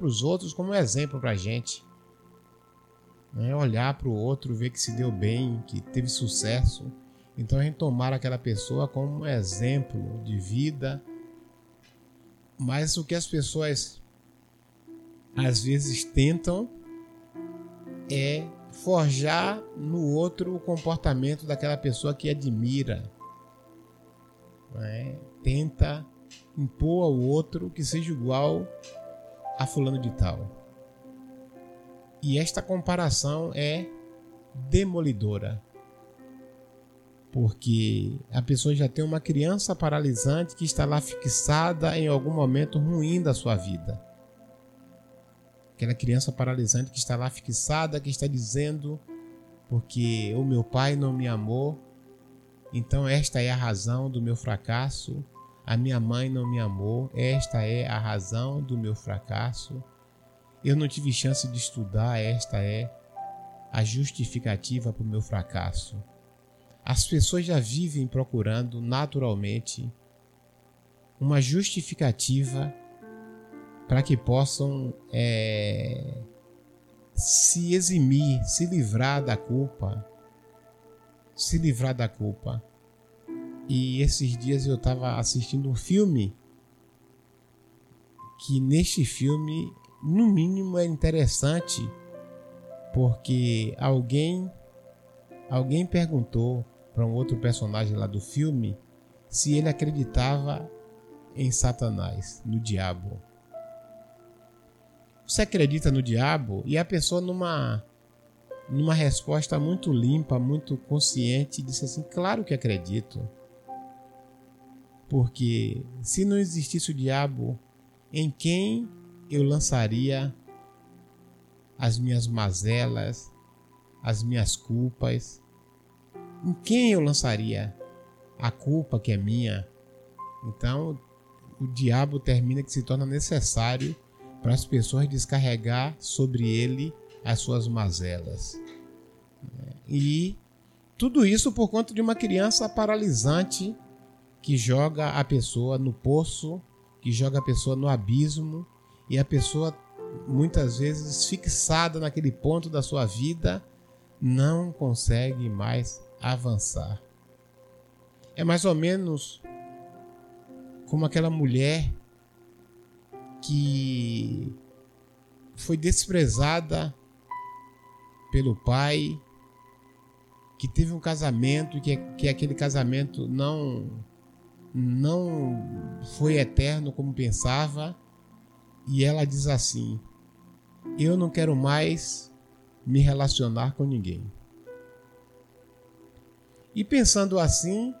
para os outros como exemplo para a gente. Né? Olhar para o outro, ver que se deu bem, que teve sucesso. Então a gente tomar aquela pessoa como um exemplo de vida. Mas o que as pessoas às vezes tentam é forjar no outro o comportamento daquela pessoa que admira. Né? Tenta impor ao outro que seja igual a fulano de tal. E esta comparação é demolidora. Porque a pessoa já tem uma criança paralisante que está lá fixada em algum momento ruim da sua vida. Aquela criança paralisante que está lá fixada, que está dizendo: porque o meu pai não me amou, então esta é a razão do meu fracasso, a minha mãe não me amou, esta é a razão do meu fracasso. Eu não tive chance de estudar, esta é a justificativa para o meu fracasso. As pessoas já vivem procurando naturalmente uma justificativa para que possam é, se eximir, se livrar da culpa, se livrar da culpa. E esses dias eu estava assistindo um filme que neste filme, no mínimo, é interessante porque alguém alguém perguntou para um outro personagem lá do filme se ele acreditava em Satanás, no diabo. Você acredita no diabo? E a pessoa numa numa resposta muito limpa, muito consciente, disse assim: "Claro que acredito". Porque se não existisse o diabo, em quem eu lançaria as minhas mazelas, as minhas culpas? Em quem eu lançaria a culpa que é minha? Então, o diabo termina que se torna necessário para as pessoas descarregar sobre ele as suas mazelas. E tudo isso por conta de uma criança paralisante que joga a pessoa no poço, que joga a pessoa no abismo e a pessoa muitas vezes fixada naquele ponto da sua vida não consegue mais avançar. É mais ou menos como aquela mulher que foi desprezada pelo pai, que teve um casamento e que, que aquele casamento não não foi eterno como pensava, e ela diz assim: Eu não quero mais me relacionar com ninguém. E pensando assim,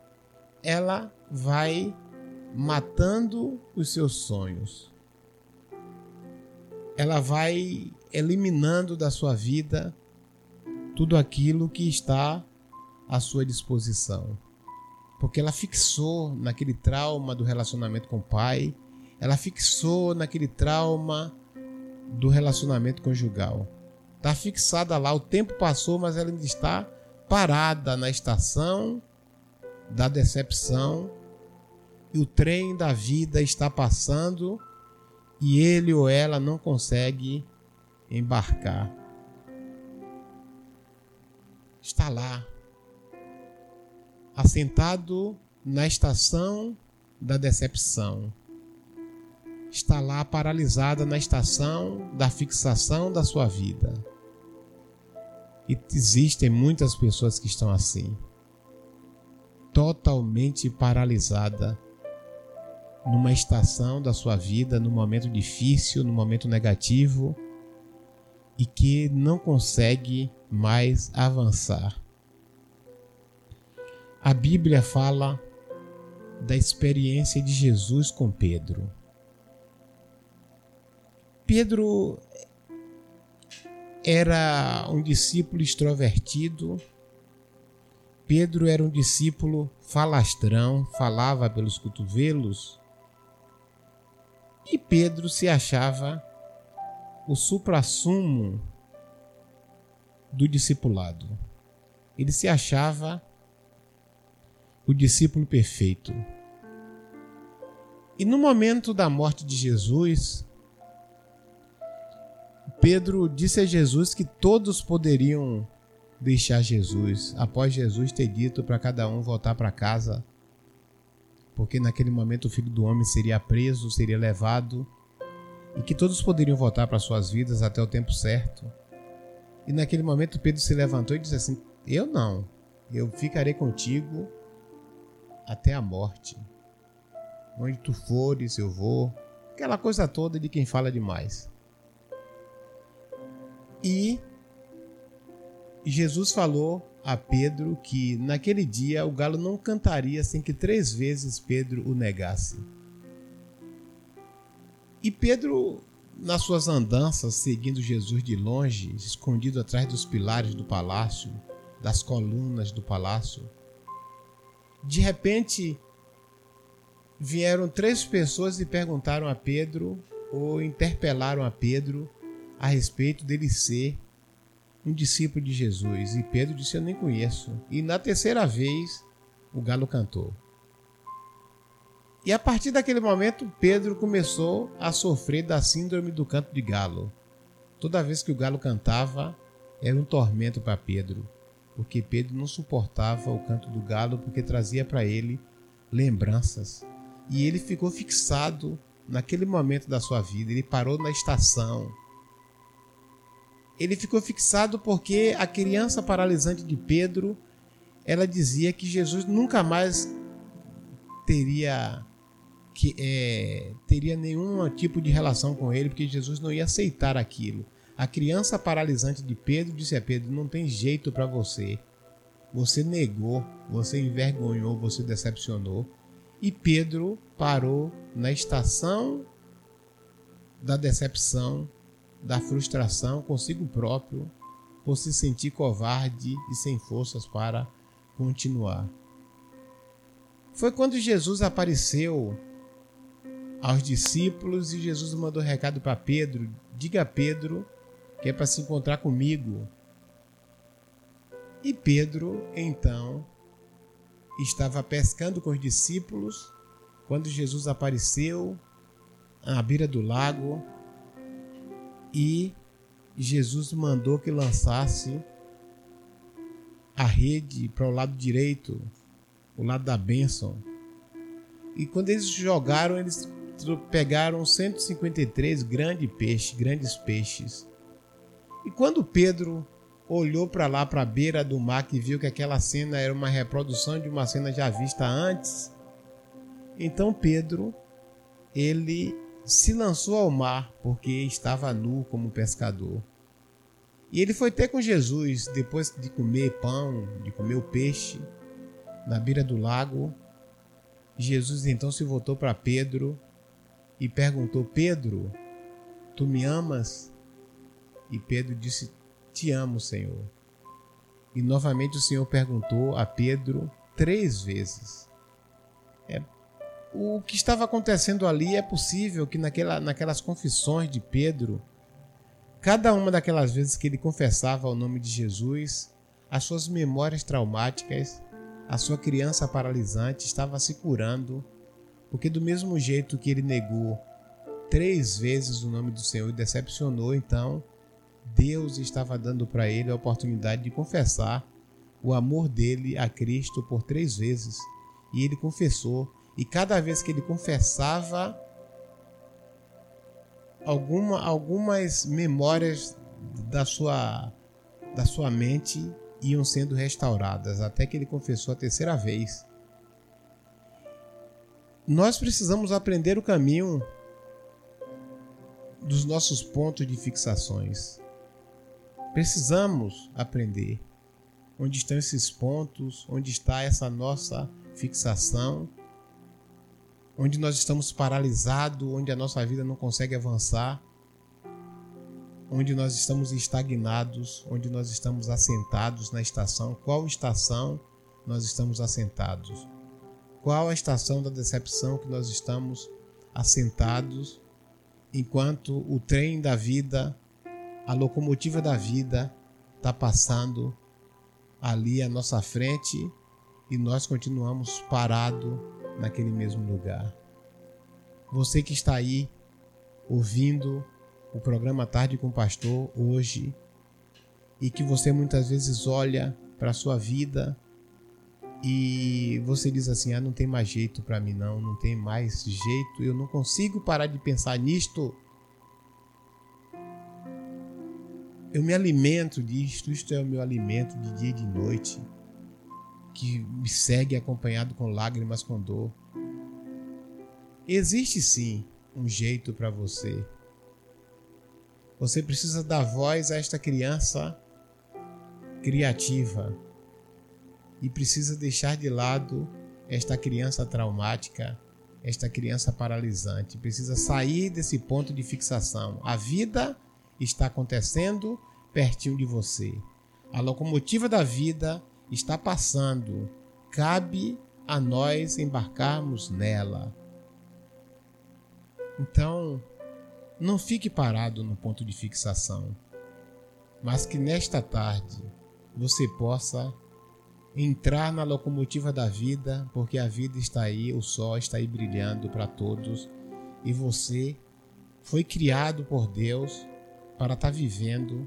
ela vai matando os seus sonhos. Ela vai eliminando da sua vida tudo aquilo que está à sua disposição porque ela fixou naquele trauma do relacionamento com o pai, ela fixou naquele trauma do relacionamento conjugal. Está fixada lá, o tempo passou, mas ela ainda está parada na estação da decepção e o trem da vida está passando e ele ou ela não consegue embarcar. Está lá, assentado na estação da decepção. Está lá paralisada na estação da fixação da sua vida. E existem muitas pessoas que estão assim, totalmente paralisada numa estação da sua vida, num momento difícil, num momento negativo e que não consegue mais avançar. A Bíblia fala da experiência de Jesus com Pedro. Pedro era um discípulo extrovertido. Pedro era um discípulo falastrão, falava pelos cotovelos. E Pedro se achava o suprassumo do discipulado. Ele se achava o discípulo perfeito. E no momento da morte de Jesus, Pedro disse a Jesus que todos poderiam deixar Jesus, após Jesus ter dito para cada um voltar para casa, porque naquele momento o filho do homem seria preso, seria levado, e que todos poderiam voltar para suas vidas até o tempo certo. E naquele momento Pedro se levantou e disse assim: Eu não, eu ficarei contigo até a morte. Onde tu fores, eu vou. Aquela coisa toda de quem fala demais. E Jesus falou a Pedro que naquele dia o galo não cantaria sem que três vezes Pedro o negasse. E Pedro, nas suas andanças, seguindo Jesus de longe, escondido atrás dos pilares do palácio, das colunas do palácio, de repente vieram três pessoas e perguntaram a Pedro, ou interpelaram a Pedro, a respeito dele ser um discípulo de Jesus. E Pedro disse: Eu nem conheço. E na terceira vez, o galo cantou. E a partir daquele momento, Pedro começou a sofrer da síndrome do canto de galo. Toda vez que o galo cantava, era um tormento para Pedro, porque Pedro não suportava o canto do galo porque trazia para ele lembranças. E ele ficou fixado naquele momento da sua vida. Ele parou na estação, ele ficou fixado porque a criança paralisante de Pedro, ela dizia que Jesus nunca mais teria que é, teria nenhum tipo de relação com ele, porque Jesus não ia aceitar aquilo. A criança paralisante de Pedro disse a Pedro: Não tem jeito para você. Você negou, você envergonhou, você decepcionou. E Pedro parou na estação da decepção da frustração consigo próprio por se sentir covarde e sem forças para continuar. Foi quando Jesus apareceu aos discípulos e Jesus mandou recado para Pedro: diga a Pedro que é para se encontrar comigo. E Pedro, então, estava pescando com os discípulos quando Jesus apareceu à beira do lago e Jesus mandou que lançasse a rede para o lado direito, o lado da bênção. E quando eles jogaram, eles pegaram 153 grandes peixes, grandes peixes. E quando Pedro olhou para lá, para a beira do mar, que viu que aquela cena era uma reprodução de uma cena já vista antes, então Pedro, ele se lançou ao mar porque estava nu como pescador. E ele foi ter com Jesus depois de comer pão, de comer o peixe, na beira do lago. Jesus então se voltou para Pedro e perguntou: Pedro, tu me amas? E Pedro disse: Te amo, Senhor. E novamente o Senhor perguntou a Pedro três vezes: É o que estava acontecendo ali é possível que naquela, naquelas confissões de Pedro, cada uma daquelas vezes que ele confessava o nome de Jesus, as suas memórias traumáticas, a sua criança paralisante estava se curando, porque do mesmo jeito que ele negou três vezes o nome do Senhor e decepcionou, então Deus estava dando para ele a oportunidade de confessar o amor dele a Cristo por três vezes. E ele confessou e cada vez que ele confessava, alguma, algumas memórias da sua, da sua mente iam sendo restauradas, até que ele confessou a terceira vez. Nós precisamos aprender o caminho dos nossos pontos de fixações. Precisamos aprender onde estão esses pontos, onde está essa nossa fixação onde nós estamos paralisados, onde a nossa vida não consegue avançar, onde nós estamos estagnados, onde nós estamos assentados na estação. Qual estação nós estamos assentados? Qual a estação da decepção que nós estamos assentados enquanto o trem da vida, a locomotiva da vida está passando ali à nossa frente e nós continuamos parados naquele mesmo lugar. Você que está aí ouvindo o programa Tarde com o Pastor hoje e que você muitas vezes olha para a sua vida e você diz assim: "Ah, não tem mais jeito para mim não, não tem mais jeito, eu não consigo parar de pensar nisto". Eu me alimento disto, isto é o meu alimento de dia e de noite, que me segue acompanhado com lágrimas, com dor. Existe sim um jeito para você. Você precisa dar voz a esta criança criativa e precisa deixar de lado esta criança traumática, esta criança paralisante. Precisa sair desse ponto de fixação. A vida está acontecendo pertinho de você. A locomotiva da vida está passando. Cabe a nós embarcarmos nela. Então, não fique parado no ponto de fixação, mas que nesta tarde você possa entrar na locomotiva da vida, porque a vida está aí, o sol está aí brilhando para todos e você foi criado por Deus para estar tá vivendo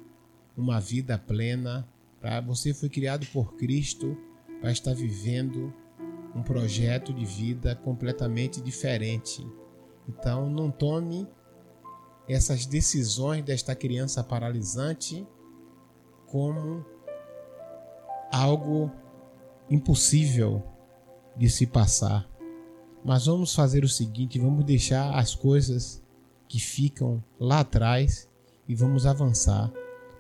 uma vida plena, para você foi criado por Cristo para estar vivendo um projeto de vida completamente diferente. Então não tome essas decisões desta criança paralisante como algo impossível de se passar. Mas vamos fazer o seguinte: vamos deixar as coisas que ficam lá atrás e vamos avançar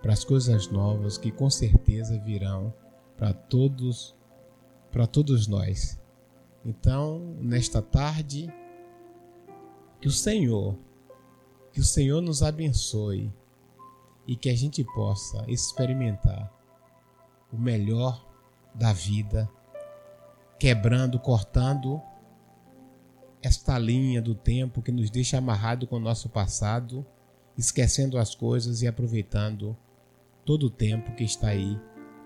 para as coisas novas que com certeza virão para todos para todos nós. Então, nesta tarde, que o Senhor que o Senhor nos abençoe e que a gente possa experimentar o melhor da vida, quebrando, cortando esta linha do tempo que nos deixa amarrado com o nosso passado, esquecendo as coisas e aproveitando todo o tempo que está aí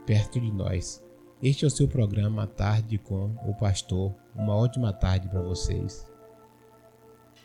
perto de nós. Este é o seu programa Tarde com o Pastor. Uma ótima tarde para vocês.